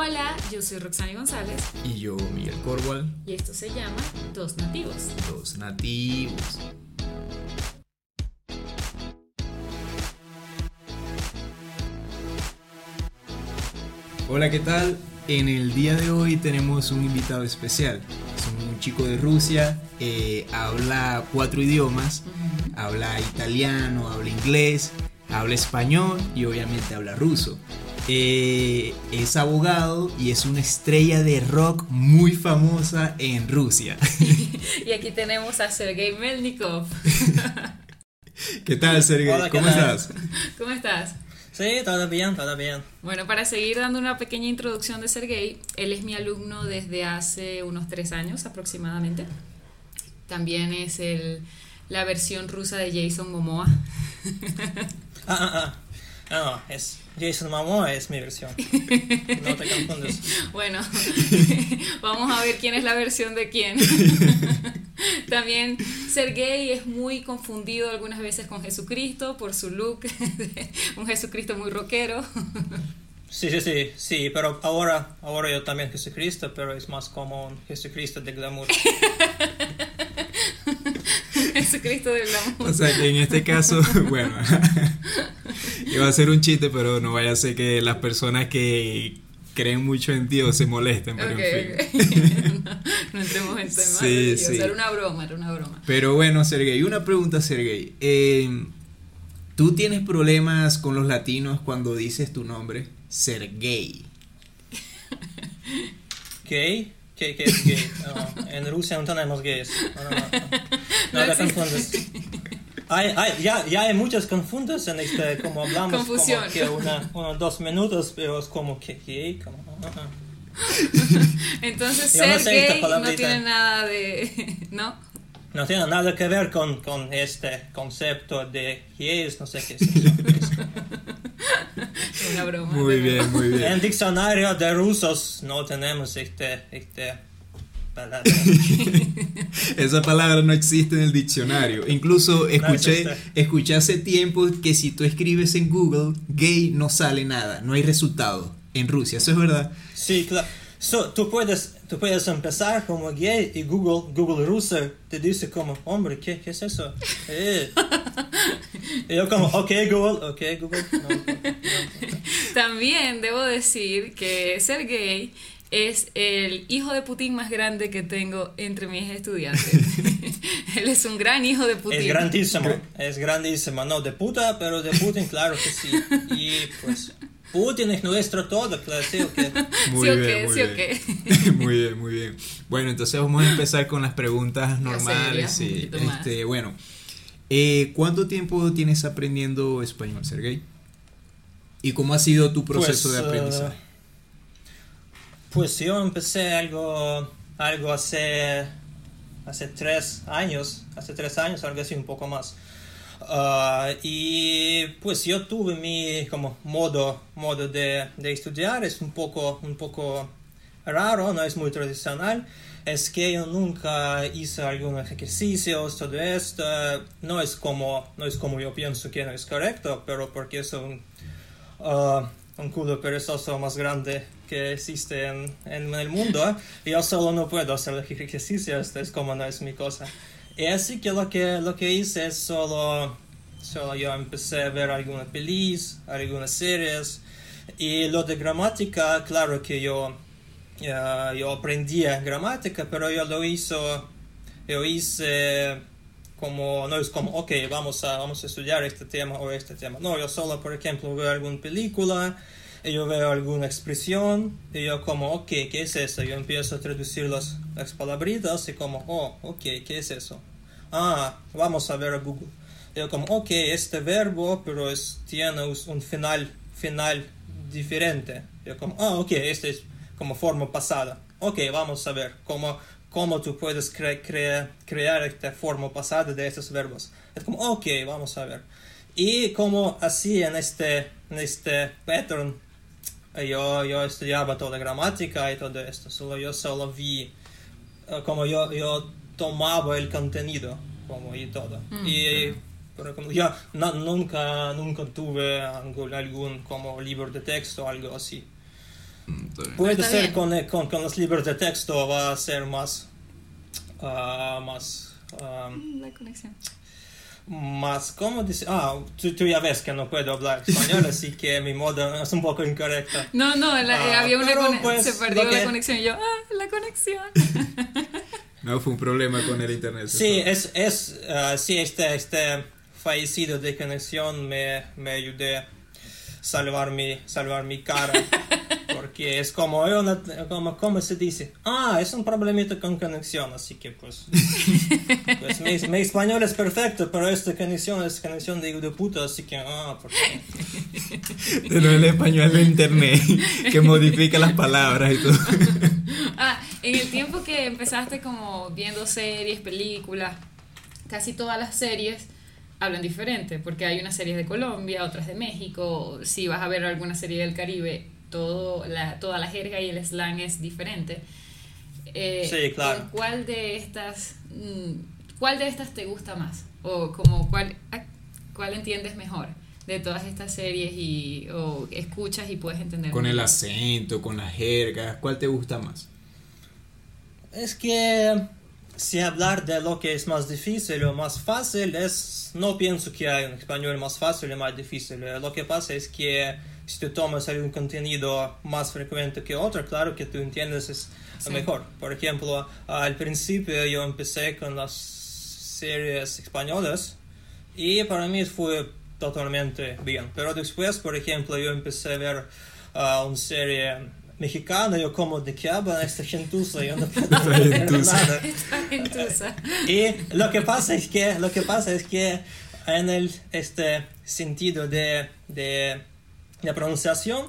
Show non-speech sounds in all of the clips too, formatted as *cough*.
Hola, yo soy Roxani González Y yo, Miguel Corwal, y esto se llama Dos Nativos. dos nativos. Hola, ¿qué tal? En el día de hoy tenemos un invitado especial. Es un chico de Rusia, eh, habla cuatro idiomas, habla italiano, habla inglés, habla español y obviamente habla ruso. Eh, es abogado y es una estrella de rock muy famosa en Rusia. *laughs* Y aquí tenemos a Sergei Melnikov. *laughs* ¿Qué tal? Hola, ¿qué ¿Cómo tal? estás? ¿Cómo estás? Sí, todo bien, todo bien. Bueno, para seguir dando una pequeña introducción de Sergei, él es mi alumno desde hace unos tres años aproximadamente. También es el, la versión rusa de Jason Momoa. Ah, ah, ah. Ah, no, es Jason Momoa es mi versión. *laughs* No te confundes. Bueno, *laughs* vamos a ver quién es la versión de quién. *laughs* También Sergei es muy confundido algunas veces con Jesucristo por su look, un Jesucristo muy rockero. Sí, sí, sí, sí, pero ahora, ahora yo también Jesucristo, pero es más como un Jesucristo de glamour. Jesucristo del glamour. O sea, que en este caso, bueno, iba a ser un chiste, pero no vaya a ser que las personas que creen mucho en Dios se molesten, pero en fin. *laughs* no, no entremos en tema. Sí, sí. Era una broma, era una broma. Pero bueno, Sergey, una pregunta, Sergey. Eh, ¿Tú tienes problemas con los latinos cuando dices tu nombre? Sergey. ¿Gay? ¿Qué, qué es gay? No, en Rusia no tenemos gays. No, no, no. No, No te existe. confundes. Hay, hay, ya, ya hay muchas confundas en este, como hablamos, Confusión. como que una, unos dos minutos, pero es como que gay, como... ajá. *laughs* Entonces, Yo no sé gay tiene nada de. *laughs* ¿No? No tiene nada que ver con, con este concepto de gays, no sé qué es eso. *laughs* Una broma. Muy bien, muy En bien. diccionario de rusos no tenemos este, este palabra. *laughs* Esa palabra no existe en el diccionario. Incluso escuché, escuché hace tiempo que si tú escribes en Google gay no sale nada, no hay resultado en Rusia. ¿Eso es verdad? Sí, claro. So, tú, puedes, tú puedes empezar como gay y Google, Google ruso te dice como, hombre, ¿qué, qué es eso? Eh. Y yo como, ok Google, ok Google. No, no, no. También debo decir que ser gay es el hijo de Putin más grande que tengo entre mis estudiantes. *laughs* Él es un gran hijo de Putin. Es grandísimo, es grandísimo. No de puta, pero de Putin, claro que sí. Y pues, Putin es nuestro todo, claro, sí, o qué. *laughs* Muy ¿Sí o bien, muy ¿Sí o bien. muy bien, muy bien. Bueno, entonces vamos a empezar con las preguntas normales. sí. Este, bueno, eh, ¿cuánto tiempo tienes aprendiendo español, Sergey? ¿Y cómo ha sido tu proceso Pues, de aprendizaje? Pues yo empecé algo, algo hace, hace tres años, hace tres años, algo así, un poco más. Ah, y pues yo tuve mi como modo, modo de, de estudiar, es un poco, un poco raro, no es muy tradicional. Es que yo nunca hice algunos ejercicios, todo esto. No es como, no es como yo pienso que no es correcto, pero porque ah, un culo perezoso más grande que existe en, en el mundo. Y yo solo no puedo hacer los ejercicios, es como no es mi cosa. Y así que lo que, lo que hice es solo, solo yo empecé a ver algunas pelis, algunas series. Y lo de gramática, claro que yo, ya, yo aprendía gramática, pero yo lo hizo, yo hice como, no es como, ok, vamos a, vamos a estudiar este tema o este tema. No, yo solo, por ejemplo, veo alguna película, y yo veo alguna expresión, y yo como, ok, ¿qué es eso? Yo empiezo a traducir las, las palabritas y como, oh, ok, ¿qué es eso? Ah, vamos a ver a Google. Y yo como, ok, este verbo, pero es, tiene un final, final diferente. Yo como, ah, ok, este es como forma pasada. Ok, vamos a ver cómo, cómo tú puedes cre- crea- crear esta forma pasada de estos verbos. Es como, ok, vamos a ver. Y como así en este, en este pattern, yo, yo estudiaba toda gramática y todo esto. Solo yo solo vi, eh, como yo, yo tomaba el contenido, como y todo. Mm, y pero como yo no- nunca, nunca tuve algún, algún como libro de texto o algo así. Mm, puede Está ser bien. con, eh, con, con los libros de texto va a ser más, ah, más, ah, La conexión. más, ¿cómo dice? Ah, tú, tú ya ves que no puedo hablar español, *laughs* así que mi modo es un poco incorrecta. No, no, la- eh, Ah, había una conexión. pues, se perdió la que- conexión. Y yo, ah, la conexión. *laughs* No, fue un problema con el internet. Sí, es, es, ah, sí, este, este fallecido de conexión me, me ayudé a salvar mi, salvar mi cara. *laughs* Porque es como, una- como, ¿cómo se dice? Ah, es un problemita con conexión, así que pues, *laughs* pues mi, mi español es perfecto, pero esta conexión es conexión de de puta, así que, ah, ¿por qué? *laughs* Pero el español de internet que modifica las palabras y todo. *laughs* Ah, en el tiempo que empezaste como viendo series, películas, casi todas las series hablan diferente, porque hay unas series de Colombia, otras de México, si vas a ver alguna serie del Caribe, todo la, toda la jerga y el slang es diferente. Eh, Sí, claro. ¿con ¿Cuál de estas, mm, cuál de estas te gusta más? O como cuál, cuál entiendes mejor de todas estas series y o escuchas y puedes entender. Con el acento, con las jergas, ¿cuál te gusta más? Es que si hablar de lo que es más difícil o más fácil, es no pienso que hay un español más fácil y más difícil. Lo que pasa es que si tú tomas algún contenido más frecuente que otro, claro que tú entiendes es Sí. mejor. Por ejemplo, al principio yo empecé con las series españolas y para mí fue totalmente bien. Pero después, por ejemplo, yo empecé a ver ah, una serie mexicana, yo como de qué habla esta gentuza, yo no puedo *laughs* nada. *laughs* *laughs* Y lo que pasa es que, lo que pasa es que en el este sentido de, de, de pronunciación,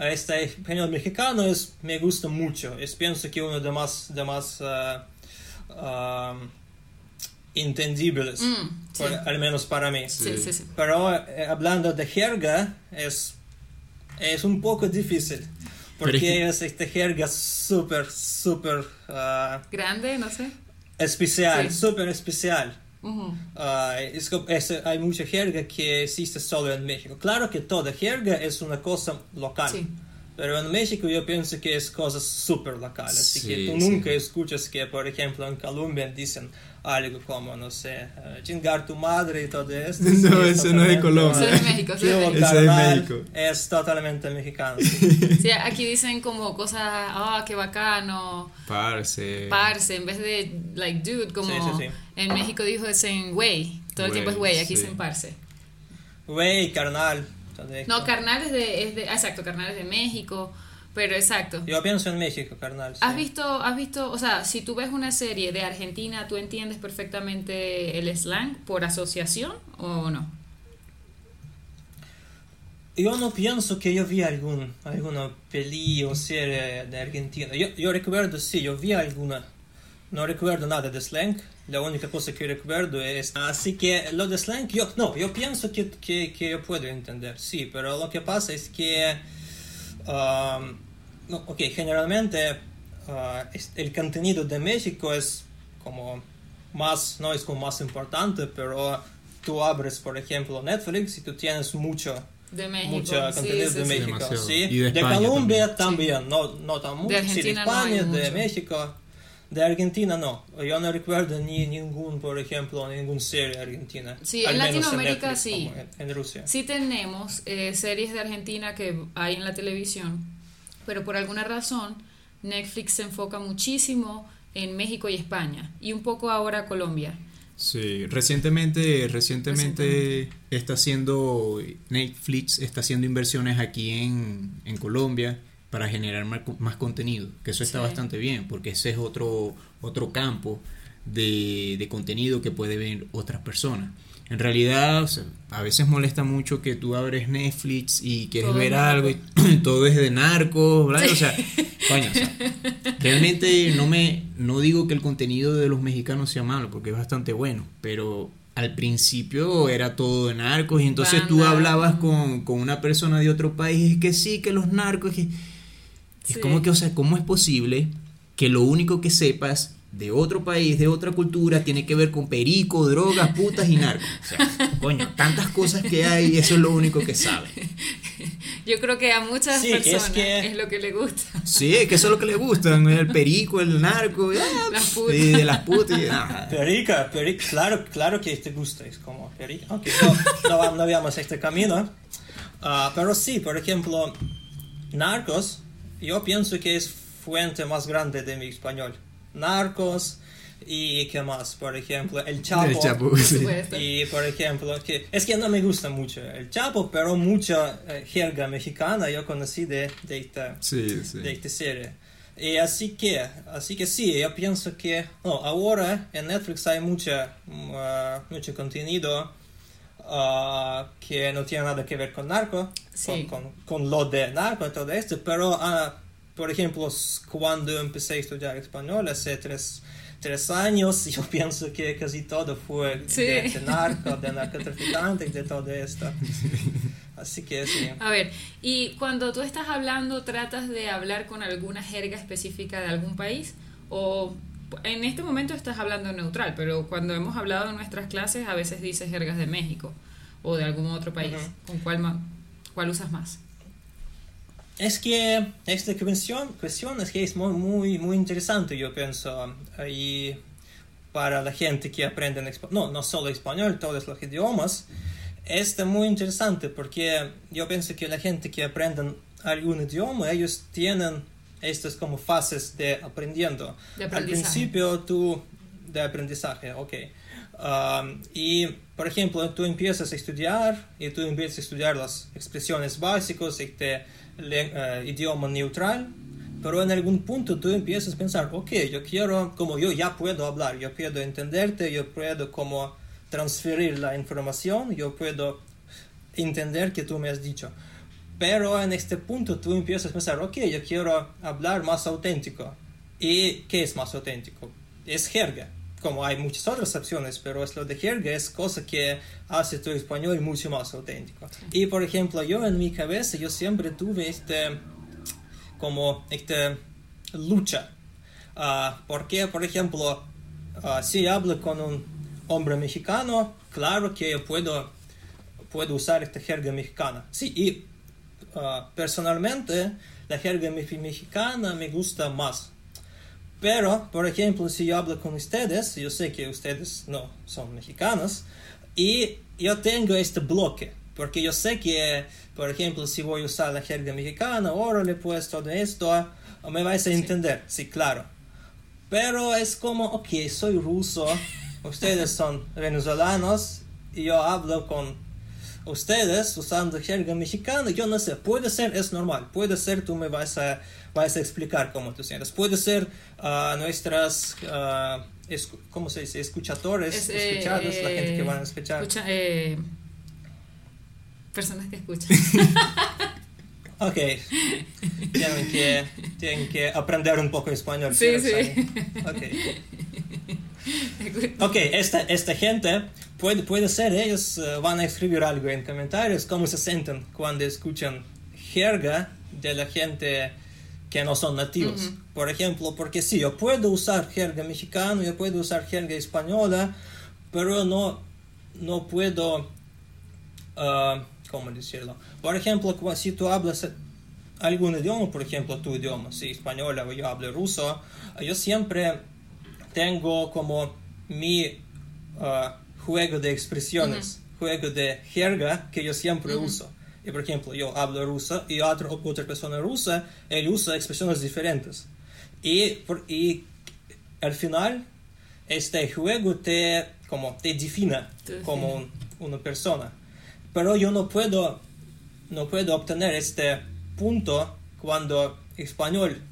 este español mexicano es, me gusta mucho. Es pienso que uno de más, de más ah, entendibles, Mm, sí. por- al menos para mí. Sí, sí, sí. Pero eh, hablando de jerga, es, es un poco difícil. Porque Pero es esta jerga súper, súper Grande, no sé. especial, Sí. súper especial. Ah, es es- hay mucha jerga que existe solo en México. Claro que toda jerga es una cosa local. Sí. Pero en México yo pienso que es cosas súper locales. Así Sí, que tú sí. nunca escuchas que, por ejemplo, en Colombia dicen algo como, no sé, eh, chingar tu madre y todo esto. *laughs* No, Sí, eso no es de Colombia. Eso es de México, eso es México. Eso es de carnal, México. Es totalmente mexicano. *laughs* sí. Aquí dicen como cosas, ah, qué bacano, Parce. parce, en vez de, like, dude, como Sí, sí, sí. En México dijo dicen güey, todo el tiempo es Güey, aquí sí. dicen parce. Güey, carnal. No, carnal es de, es de, ah, exacto, carnal es de México, pero exacto. Yo pienso en México, carnal. sí. ¿Has visto, has visto, o sea, si tú ves una serie de Argentina, ¿tú entiendes perfectamente el slang por asociación o no? Yo no pienso que yo vi algún, alguna peli o serie de Argentina. Yo, yo recuerdo, sí, yo vi alguna. No recuerdo nada de slang. La única cosa que recuerdo es... Así que lo de slang, yo, no, yo pienso que, que, que yo puedo entender, sí, pero lo que pasa es que... um, no, ok, generalmente es- el contenido de México es como más, no es como más importante, pero tú abres, por ejemplo, Netflix y tú tienes mucho De México. mucho sí, contenido sí, de sí. México, Demasiado. sí. Y de de, Colombia también. también, no, no tan mucho. sí, de Argentina no España, hay de mucho. México, de Argentina no. Yo no recuerdo ni ningún, por ejemplo, ningún serie argentina. Sí, Al en Latinoamérica Netflix, sí. En, en Rusia. Sí tenemos eh, series de Argentina que hay en la televisión, pero por alguna razón Netflix se enfoca muchísimo en México y España y un poco ahora Colombia. Sí, recientemente, recientemente está haciendo, Netflix está haciendo inversiones aquí en, en Colombia para generar más, más contenido, que eso está Sí. bastante bien, porque ese es otro, otro campo de, de contenido que puede ver otras personas. En realidad, o sea, a veces molesta mucho que tú abres Netflix y quieres Todo ver es algo y *clears throat* todo es de narcos, ¿verdad? O sea, coño, o sea, realmente no me no digo que el contenido de los mexicanos sea malo, porque es bastante bueno, pero al principio era todo de narcos y entonces tú Banda. hablabas con, con una persona de otro país, es que sí, que los narcos, que... Es Sí. como que, o sea, ¿cómo es posible que lo único que sepas de otro país, de otra cultura, tiene que ver con perico, drogas, putas y narcos? O sea, *laughs* coño, tantas cosas que hay y eso es lo único que sabes. Yo creo que a muchas Sí, que es personas es, que- lo que le gusta. Sí, es que eso es lo que le gusta, el perico, el narco, y, ah, Las putas. y de las putas. y, ah. Perica, perica, claro, claro que te gusta, es como perica. Aunque no, no, no veamos este camino. Ah, pero sí, por ejemplo, Narcos, yo pienso que es fuente más grande de mi español. Narcos y qué más, por ejemplo, El Chapo. El Chapo, sí. Y por ejemplo, que es que no me gusta mucho el Chapo, pero mucha eh, jerga mexicana yo conocí de, de esta, Sí, sí. de esta serie. Y así que, así que sí, yo pienso que no, ahora en Netflix hay mucha, ah, mucho contenido ah, que no tiene nada que ver con narco, Sí. con, con, con lo de narco y todo esto, pero ah, por ejemplo, cuando empecé a estudiar español hace tres, tres años, *laughs* yo pienso que casi todo fue Sí. de, de narco, de narcotraficantes, de todo esto. Así que sí. A ver, y cuando tú estás hablando, ¿tratas de hablar con alguna jerga específica de algún país? ¿O en este momento estás hablando neutral, pero cuando hemos hablado en nuestras clases a veces dices jergas de México o de algún otro país? Ujú. ¿Con cuál, cuál usas más? Es que esta cuestión, cuestión es que es muy, muy, muy interesante, yo pienso, y para la gente que aprende no, no solo español, todos los idiomas, es muy interesante porque yo pienso que la gente que aprende algún idioma, ellos tienen estas como fases de aprendiendo. De Al principio tú, de aprendizaje, ok. Um, y, por ejemplo, tú empiezas a estudiar y tú empiezas a estudiar las expresiones básicas de le- eh, idioma neutral, pero en algún punto tú empiezas a pensar, ok, yo quiero, como yo ya puedo hablar, yo puedo entenderte, yo puedo como transferir la información, yo puedo entender que tú me has dicho. Pero en este punto tú empiezas a pensar, ok, yo quiero hablar más auténtico. ¿Y qué es más auténtico? Es jerga. Como hay muchas otras opciones, pero es lo de jerga, es cosa que hace tu español mucho más auténtico. Y por ejemplo, yo en mi cabeza, yo siempre tuve este, como, esta lucha. Ah, porque, por ejemplo, ah, si hablo con un hombre mexicano, claro que yo puedo, puedo usar esta jerga mexicana. Sí, y ah, personalmente la jerga me- mexicana me gusta más. Pero, por ejemplo, si yo hablo con ustedes, yo sé que ustedes no son mexicanos, y yo tengo este bloque, porque yo sé que, por ejemplo, si voy a usar la jerga mexicana, órale, pues todo esto, me vais a entender, sí, claro. Pero es como, ok, soy ruso, *laughs* ustedes son venezolanos, y yo hablo con ustedes usando jerga mexicana, yo no sé, puede ser, es normal, puede ser tú me vas a, vas a explicar cómo tú sientes, puede ser ah, nuestras, ah, escu- ¿cómo se dice? Escuchadores, Es, eh, escuchados, la gente que eh, van a escuchar. escucha- eh, personas que escuchan. *laughs* Ok, tienen que, tienen que aprender un poco español. Sí, ¿cierto, sí. Sani? Ok. *laughs* Ok, esta, esta gente puede, puede ser, ellos eh, van a escribir algo en comentarios, cómo se sienten cuando escuchan jerga de la gente que no son nativos. Ujú. Por ejemplo, porque sí, yo puedo usar jerga mexicana, yo puedo usar jerga española, pero no, no puedo, ah, ¿cómo decirlo? Por ejemplo, si tú hablas algún idioma, por ejemplo, tu idioma, si español o yo hablo ruso, yo siempre tengo como mi ah, juego de expresiones, juego de jerga que yo siempre uso. Y por ejemplo, yo hablo ruso y otra, otra persona rusa, él usa expresiones diferentes. Y, por- y al final, este juego te, como, te define Te como un- una persona. Pero yo no puedo, no puedo obtener este punto cuando español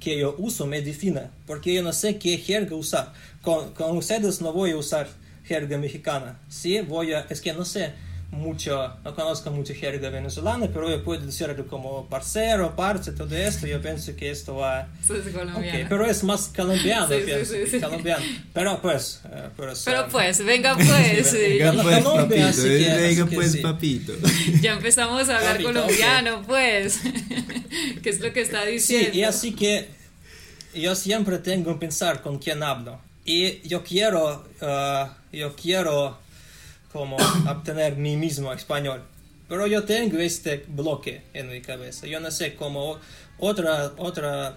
que yo uso me define, porque yo no sé qué jerga usar. Con, con ustedes no voy a usar jerga mexicana, sí, voy a, es que no sé mucho, no conozco mucho jerga venezolana, pero yo puedo decir algo como parcero, parce, todo esto, yo pienso que esto va... Eso es Ok, colombiano. pero es más colombiano, Sí, sí, pienso, sí, sí. colombiano. Pero pues, eh, pues, Pero eh, pues, venga pues. *laughs* Sí, sí. Venga pues, Colombia, papito, así que- venga así que pues, sí. papito. *laughs* Ya empezamos a hablar colombiano, pues. *laughs* ¿Qué es lo que está Sí, diciendo? y así que yo siempre tengo que pensar con quién hablo. Y yo quiero, ah, yo quiero como obtener mi mismo español. pero yo tengo este bloque en mi cabeza. Yo no sé cómo otra, otra,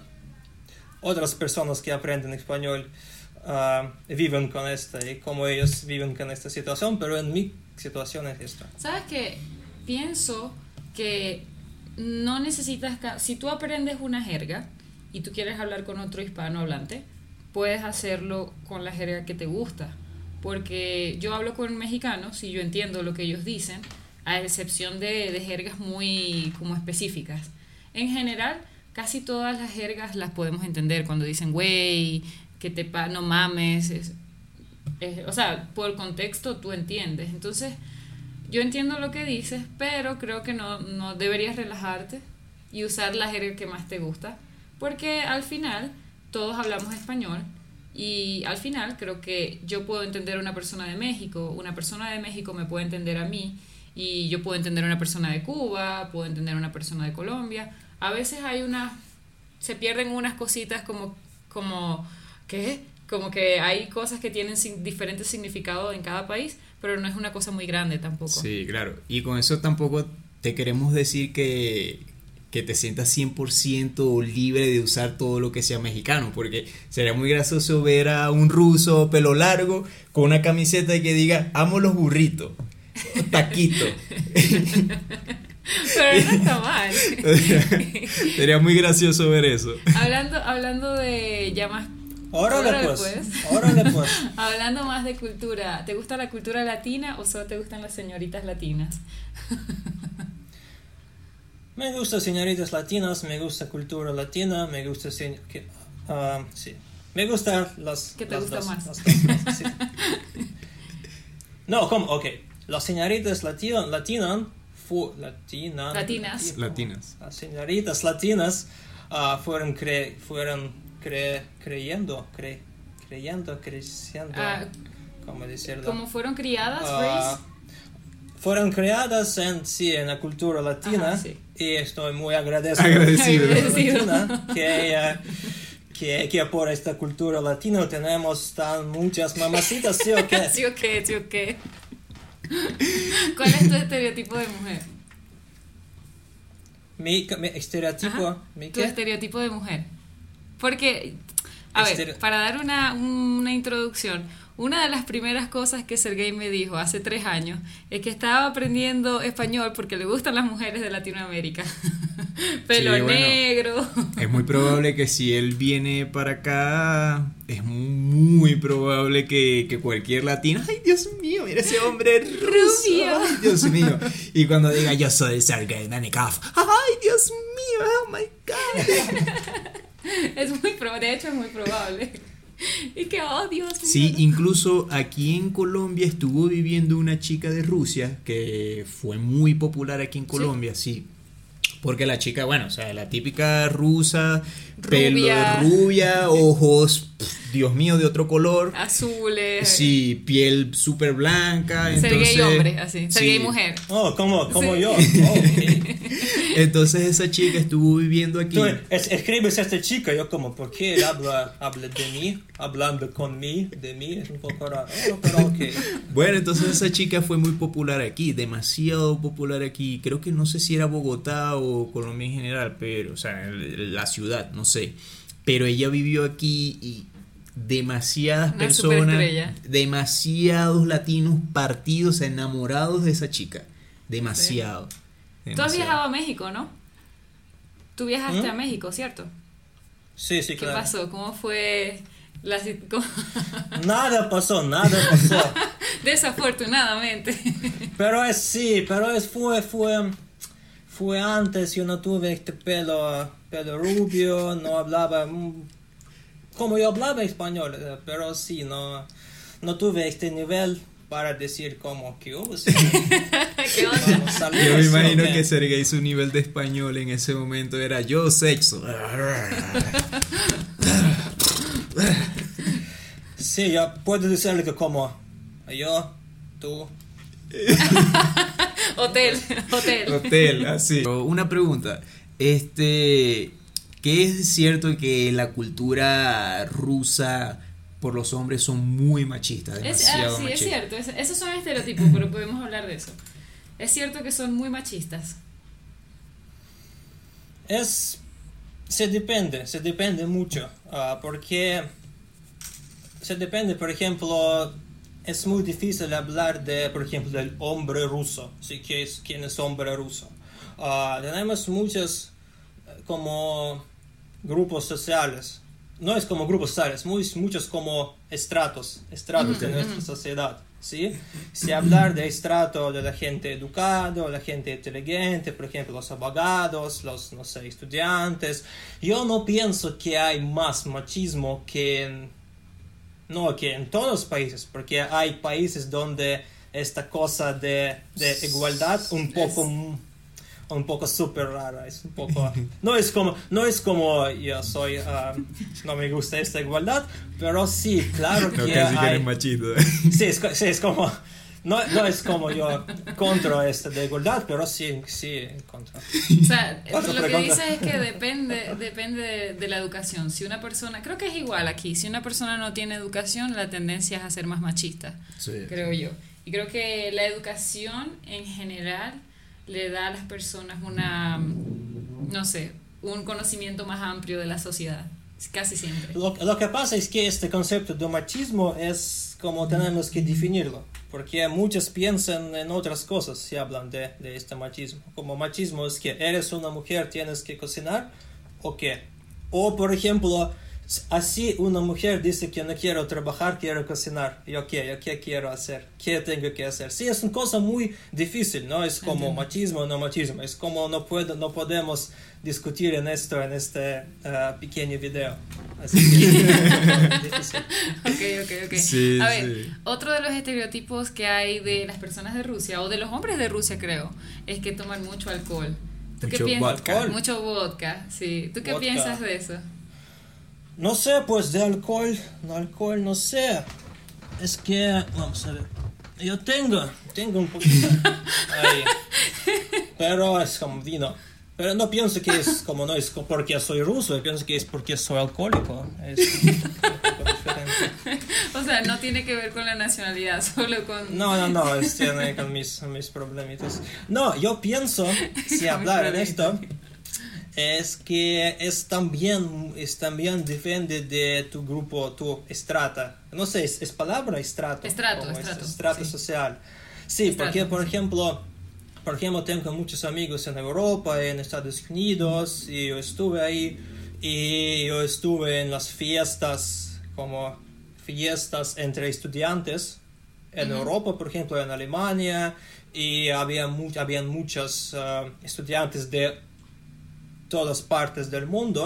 otras personas que aprenden español ah, viven con esto y cómo ellos viven con esta situación, pero en mi situación es esta. ¿Sabes qué? Pienso que no necesitas, si tú aprendes una jerga y tú quieres hablar con otro hispanohablante, puedes hacerlo con la jerga que te gusta. Porque yo hablo con mexicanos y yo entiendo lo que ellos dicen, a excepción de, de jergas muy como específicas. En general, casi todas las jergas las podemos entender cuando dicen, güey, que te pa no mames. es- o sea, por contexto tú entiendes. Entonces, yo entiendo lo que dices, pero creo que no, no deberías relajarte y usar la jerga que más te gusta, porque al final todos hablamos español y al final creo que yo puedo entender a una persona de México, una persona de México me puede entender a mí y yo puedo entender a una persona de Cuba, puedo entender a una persona de Colombia. A veces hay unas, se pierden unas cositas como, como, ¿qué? Como que hay cosas que tienen sin- diferentes significados en cada país, pero no es una cosa muy grande tampoco. Sí, claro. Y con eso tampoco te queremos decir que, que te sientas 100% libre de usar todo lo que sea mexicano, porque sería muy gracioso ver a un ruso pelo largo con una camiseta que diga amo los burritos, taquito. Pero no está mal. *laughs* sería muy gracioso ver eso. hablando, hablando de ya más. Órale Órale, pues, pues. órale pues. *laughs* Hablando más de cultura, ¿te gusta la cultura latina o solo te gustan las señoritas latinas? *laughs* Me gusta señoritas latinas, me gusta cultura latina, me gusta se- que- ah, sí. Me gusta las ¿Qué te las gusta dos- más? las sí. *laughs* No, ¿cómo? Ok. Las señoritas latinas latina, fu- latina, Latinas. Latinas. Las señoritas latinas ah, fueron cre, fueron cre, creyendo, cre, creyendo, creciendo, Ah, ¿cómo decirlo? Como fueron criadas, fueron creadas en sí en la cultura latina Ajá, sí. Y estoy muy agradecido, Agradecido. latina que, que, que por esta cultura latina tenemos tan muchas mamacitas, ¿sí o qué? *laughs* Sí o qué, sí o qué. ¿Cuál es tu estereotipo de mujer? Mi, mi estereotipo, Ajá, mi Tu qué? estereotipo de mujer. Porque, a ver, para dar una, una introducción, una de las primeras cosas que Sergey me dijo hace tres años es que estaba aprendiendo español porque le gustan las mujeres de Latinoamérica. *laughs* Pelo Sí, bueno. negro. Es muy probable que si él viene para acá, es muy probable que, que cualquier latino, ay Dios mío, mira ese hombre ruso, Rubio. ay Dios mío. Y cuando diga yo soy Sergei Nanikov, ay Dios mío, oh my god. *laughs* Es muy probable, de hecho es muy probable. *laughs* Y que, oh Dios. Sí, incluso aquí en Colombia estuvo viviendo una chica de Rusia que fue muy popular aquí en Colombia, sí. Porque la chica, bueno, o sea, la típica rusa, Rubia. de rubia, ojos, pf, Dios mío, de otro color. Azules. Sí, piel súper blanca. Sergey entonces, hombre, así. Sergey sí. mujer. Oh, como, como Sí. yo. *laughs* Oh. Entonces esa chica estuvo viviendo aquí. Tú es- escribes a esta chica, yo como, ¿por qué él habla, habla de mí? Hablando con mí, de mí, es un poco raro. Oh, pero ok. Bueno, entonces esa chica fue muy popular aquí, demasiado popular aquí. Creo que no sé si era Bogotá o Colombia en general, pero, o sea, la ciudad, no sé. Pero ella vivió aquí y demasiadas Una personas, demasiados latinos partidos, enamorados de esa chica. Demasiado. Tú has viajado a México, ¿no? Tú viajaste ¿Mm? a México, ¿cierto? Sí, sí, ¿Qué claro. pasó? ¿Cómo fue la cómo- *laughs* Nada pasó, nada *laughs* pasó. Desafortunadamente. Pero es sí, pero es fue, fue, fue antes, yo no tuve este pelo, pelo rubio, no hablaba mm, como yo hablaba español, eh, pero sí, no, no tuve este nivel para decir como que oh, sí, *laughs* ¿Qué onda? vamos, saludos, Yo me imagino que Sergei su nivel de español en ese momento era yo sexo. Sí, yo puedo decirle que como yo, tú, *laughs* Hotel, hotel. Hotel, así. Una pregunta. Este, ¿qué es cierto que la cultura rusa por los hombres son muy machistas? Es, ah, Demasiado sí, es machistas. cierto. es- esos son estereotipos, pero podemos hablar de eso. ¿Es cierto que son muy machistas? Es, se depende, se depende mucho, ah, porque se depende, por ejemplo, es muy difícil hablar de, por ejemplo, del hombre ruso, ¿sí? ¿Quién es, quién es hombre ruso? Ah, tenemos muchos eh, como grupos sociales, no es como grupos sociales, muy, muchos como estratos, estratos de nuestra sociedad. ¿sí? Si hablar de estrato de la gente educada, la gente inteligente, por ejemplo, los abogados, los, no sé, estudiantes, yo no pienso que hay más machismo que en, no, que en todos los países, porque hay países donde esta cosa de, de igualdad un poco un poco súper rara, es un poco... *laughs* No es como, no es como yo soy, um, no me gusta esta igualdad, pero sí, claro que... No, casi hay, machito. Sí, es, sí, es como... No, no, es como yo contra esta de igualdad, pero sí, sí, contra. O sea, lo que dice es que depende, depende de, la educación. Si una persona, creo que es igual aquí, si una persona no tiene educación, la tendencia es a ser más machista, creo yo. Y creo que la educación en general le da a las personas una, no sé, un conocimiento más amplio de la sociedad, casi siempre. Lo, lo que pasa es que este concepto de machismo es como tenemos que definirlo, porque muchos piensan en otras cosas si hablan de, de este machismo. Como machismo es que eres una mujer, tienes que cocinar, o qué. O, por ejemplo, Así una mujer dice que no quiero trabajar, quiero cocinar. ¿Yo qué? ¿Yo qué quiero hacer? ¿Qué tengo que hacer? Sí, es una cosa muy difícil, ¿no? Es como machismo o no machismo. Es como no, puedo, no podemos discutir en esto en este uh, pequeño video. Así que. Ok, ok, ok. Sí, A ver, sí. otro de los estereotipos que hay de las personas de Rusia, o de los hombres de Rusia creo, es que toman mucho alcohol. ¿Tú qué Mucho piensas? vodka. Mucho vodka, sí. ¿Tú qué Vodka. piensas de eso? No sé, pues de alcohol, no alcohol, no sé. Es que, vamos a ver. Yo tengo, tengo un poquito *laughs* ahí. Pero es como vino. Pero no pienso que es como no es porque soy ruso, yo pienso que es porque soy alcohólico. Es. *laughs* O sea, no tiene que ver con la nacionalidad, solo con... No, no, no, es tiene con mis, mis problemitas. No, yo pienso, *laughs* si hablar en esto, es que es también, es también depende de tu grupo, tu estrata. No sé, es, es palabra estrato. Estrato, estrato, sí. social. Sí, Estrato, porque por sí. ejemplo, por ejemplo, tengo muchos amigos en Europa, en Estados Unidos, y yo estuve ahí, y yo estuve en las fiestas, como fiestas entre estudiantes, en. Europa, por ejemplo, en Alemania, y había, mu habían muchos ah, estudiantes de todas partes del mundo.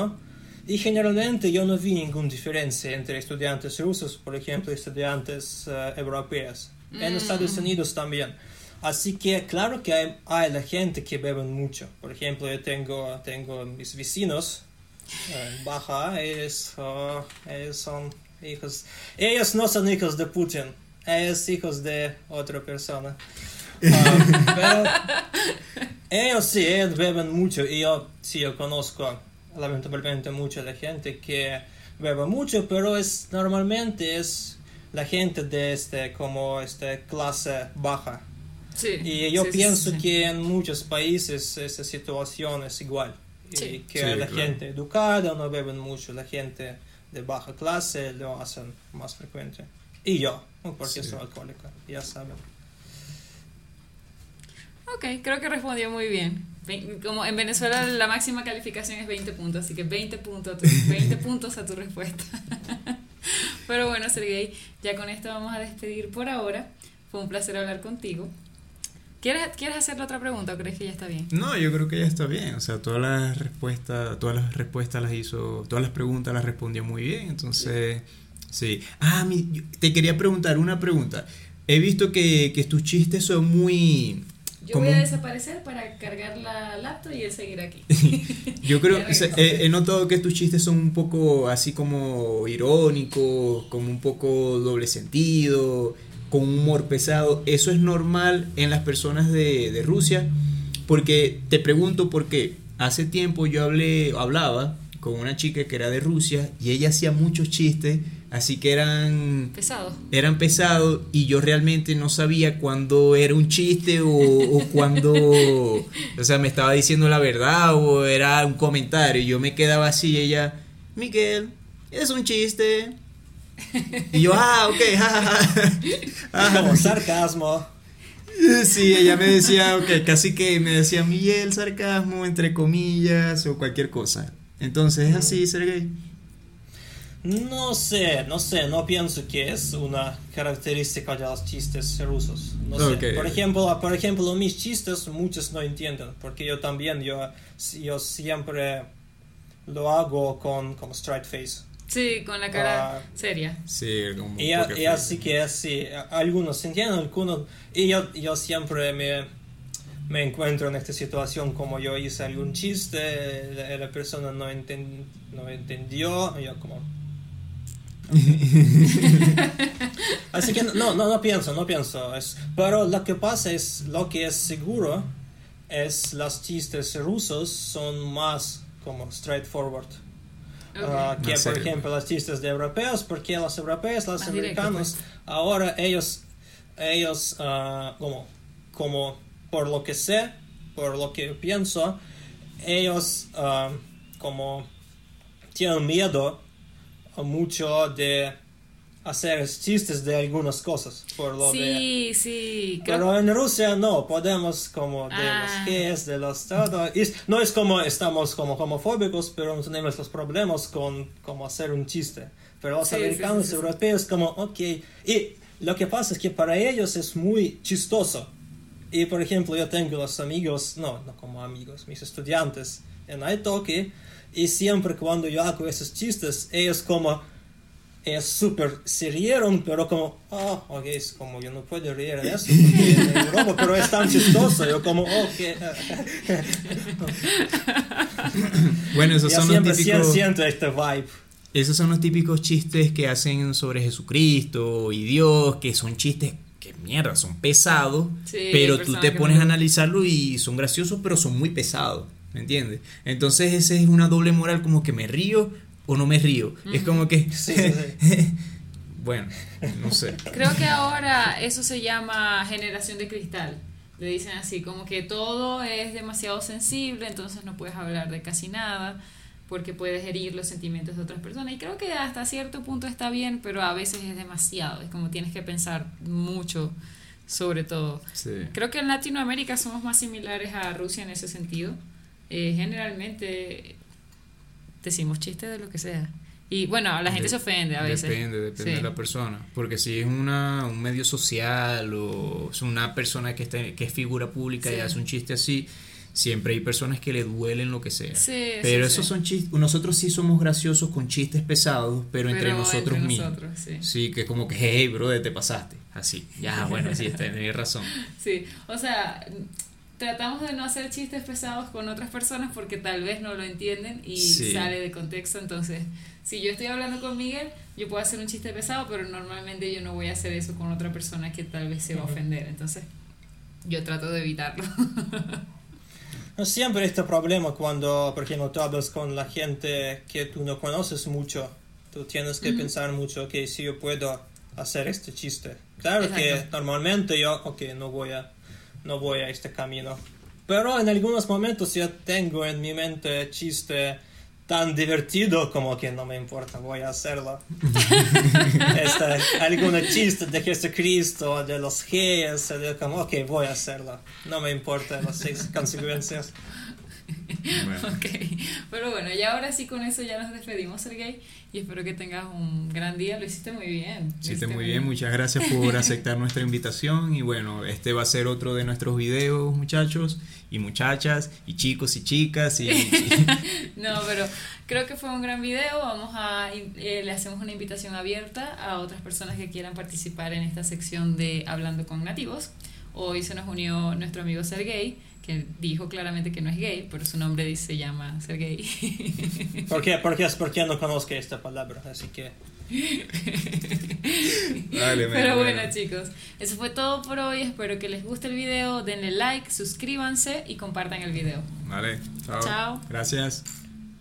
Y generalmente yo no vi ninguna diferencia entre estudiantes rusos, por ejemplo, y estudiantes eh, europeos. En Mm. Estados Unidos también. Así que claro que hay, hay la gente que beben mucho. Por ejemplo, yo tengo, tengo mis vecinos en Baja, ellos, oh, ellos son hijos... Ellos no son hijos de Putin, ellos hijos de otra persona. Ah, pero ellos sí, ellos beben mucho y yo sí, yo conozco lamentablemente mucha la gente que bebe mucho, pero es normalmente es la gente de este como este clase baja. Sí. Y yo sí, pienso sí, sí. que en muchos países esa situación es igual. Y que Sí, la claro. gente educada no beben mucho, la gente de baja clase lo hacen más frecuente. Y yo, porque Sí. soy alcohólico, ya saben. Ok, creo que respondió muy bien. Como en Venezuela la máxima calificación es 20 puntos, así que 20 puntos a tu, *laughs* 20 puntos a tu respuesta. *laughs* Pero bueno, Sergey, ya con esto vamos a despedir por ahora. Fue un placer hablar contigo. ¿Quieres, ¿Quieres hacerle otra pregunta o crees que ya está bien? No, yo creo que ya está bien. O sea, todas las respuestas, todas las respuestas las hizo, todas las preguntas las respondió muy bien. Entonces, sí. Ah, mi- te quería preguntar una pregunta. He visto que, que tus chistes son muy. Yo voy a desaparecer para cargar la laptop y él seguir aquí. *laughs* Yo creo, o sea, he, he notado que tus chistes son un poco así como irónicos, como un poco doble sentido, con humor pesado. ¿Eso es normal en las personas de, de Rusia? Porque te pregunto porque hace tiempo yo hablé, hablaba con una chica que era de Rusia y ella hacía muchos chistes, así que eran Pesado. eran pesados y yo realmente no sabía cuándo era un chiste o, o cuándo, o sea, me estaba diciendo la verdad o era un comentario. Yo me quedaba así y ella, Miguel, es un chiste. Y yo, ah, ok, ja, ja, ja. *laughs* Es como sarcasmo. Sí, ella me decía, ok, casi que me decía Miguel, sarcasmo, entre comillas, o cualquier cosa. Entonces, es así, Sergey. No sé, no sé, no pienso que es una característica de los chistes rusos. No sé. Por ejemplo, por ejemplo, mis chistes muchos no entienden, porque yo también, yo, yo siempre lo hago con como straight face. Sí, con la cara Ah. seria. Sí, como Y, y así que sí, algunos entienden, algunos... Y yo, yo siempre me, me encuentro en esta situación como yo hice algún chiste, la, la persona no, enten- no entendió, y yo como... *laughs* Así que no, no, no pienso, no pienso. Es, pero lo que pasa es, lo que es seguro es los chistes rusos son más como straightforward. Ah, que por serio. ejemplo los chistes de europeos, porque los europeos, los Más directo, americanos, pues. ahora ellos, ellos ah, como, como por lo que sé, por lo que pienso, ellos ah, como tienen miedo mucho de hacer chistes de algunas cosas, por lo de... Sí, sí. Creo Pero en Rusia no, podemos como de Ah. los gays, de los todo. y no es como estamos como homofóbicos, pero no tenemos los problemas con como hacer un chiste. Pero los Sí, sí, americanos, sí, sí, sí. europeos como, ok. Y lo que pasa es que para ellos es muy chistoso. Y por ejemplo, yo tengo los amigos, no, no como amigos, mis estudiantes en Italki, y siempre cuando yo hago esos chistes, ellos como es súper se rieron, pero como, ah, ok, es como yo no puedo reír de eso, es *laughs* broma, pero es tan chistoso, yo como, ok. Bueno, esos yo son los siempre típicos. siento este vibe. Esos son los típicos chistes que hacen sobre Jesucristo y Dios, que son chistes que mierda, son pesados, Sí, pero tú te pones no- a analizarlo y son graciosos, pero son muy pesados, ¿me entiendes? Entonces ese es una doble moral, como que me río o no me río. Es como que... *laughs* Sí, sí, bueno, no sé. Creo que ahora eso se llama generación de cristal. Le dicen así, como que todo es demasiado sensible, entonces no puedes hablar de casi nada porque puedes herir los sentimientos de otras personas. Y creo que hasta cierto punto está bien, pero a veces es demasiado. Es como tienes que pensar mucho sobre todo. Sí. Creo que en Latinoamérica somos más similares a Rusia en ese sentido. Eh, generalmente decimos chistes de lo que sea. Y bueno, la gente De- se ofende a veces. Depende, depende Sí. de la persona. Porque si es una, un medio social o es una persona que, está, que es figura pública y hace un chiste así, siempre hay personas que le duelen lo que sea. Sí, pero esos son chistes. Nosotros sí somos graciosos con chistes pesados, pero, entre nosotros entre mismos. nosotros. Sí, que es como que, hey, brother, te pasaste. Así. Ya, bueno, sí, *laughs* tenés razón. Sí, o sea, tratamos de no hacer chistes pesados con otras personas porque tal vez no lo entienden y Sí. sale de contexto. Entonces, si yo estoy hablando con Miguel, yo puedo hacer un chiste pesado, pero normalmente yo no voy a hacer eso con otra persona que tal vez se va a ofender. Entonces, yo trato de evitarlo. *laughs* No siempre este problema cuando, por ejemplo, tú hablas con la gente que tú no conoces mucho, tú tienes que pensar mucho, ok, si yo puedo hacer este chiste. Claro que Exacto. normalmente yo, ok, no voy a, no voy a este camino. Pero en algunos momentos yo tengo en mi mente chiste tan divertido como que no me importa, voy a hacerlo. *laughs* este, algún chiste de Jesucristo, de los gays, de como, ok, voy a hacerlo. No me importa las *laughs* consecuencias. Bueno. ok, pero bueno, y ahora sí con eso ya nos despedimos, Sergey, y espero que tengas un gran día. Lo hiciste muy bien. Hiciste hiciste muy bien, muchas gracias por *laughs* aceptar nuestra invitación y bueno, este va a ser otro de nuestros videos muchachos y muchachas y chicos y chicas y, *laughs* No, pero creo que fue un gran video. Vamos a eh, le hacemos una invitación abierta a otras personas que quieran participar en esta sección de Hablando con Nativos. Hoy se nos unió nuestro amigo Sergey, que dijo claramente que no es gay, pero su nombre dice, se llama Sergey. *laughs* ¿Por qué? Porque es porque no conozco esta palabra, así que... *laughs* Dale, Pero bueno, bueno, chicos, eso fue todo por hoy. Espero que les guste el video. Denle like, suscríbanse y compartan el video. Vale, chao. Chao. Gracias.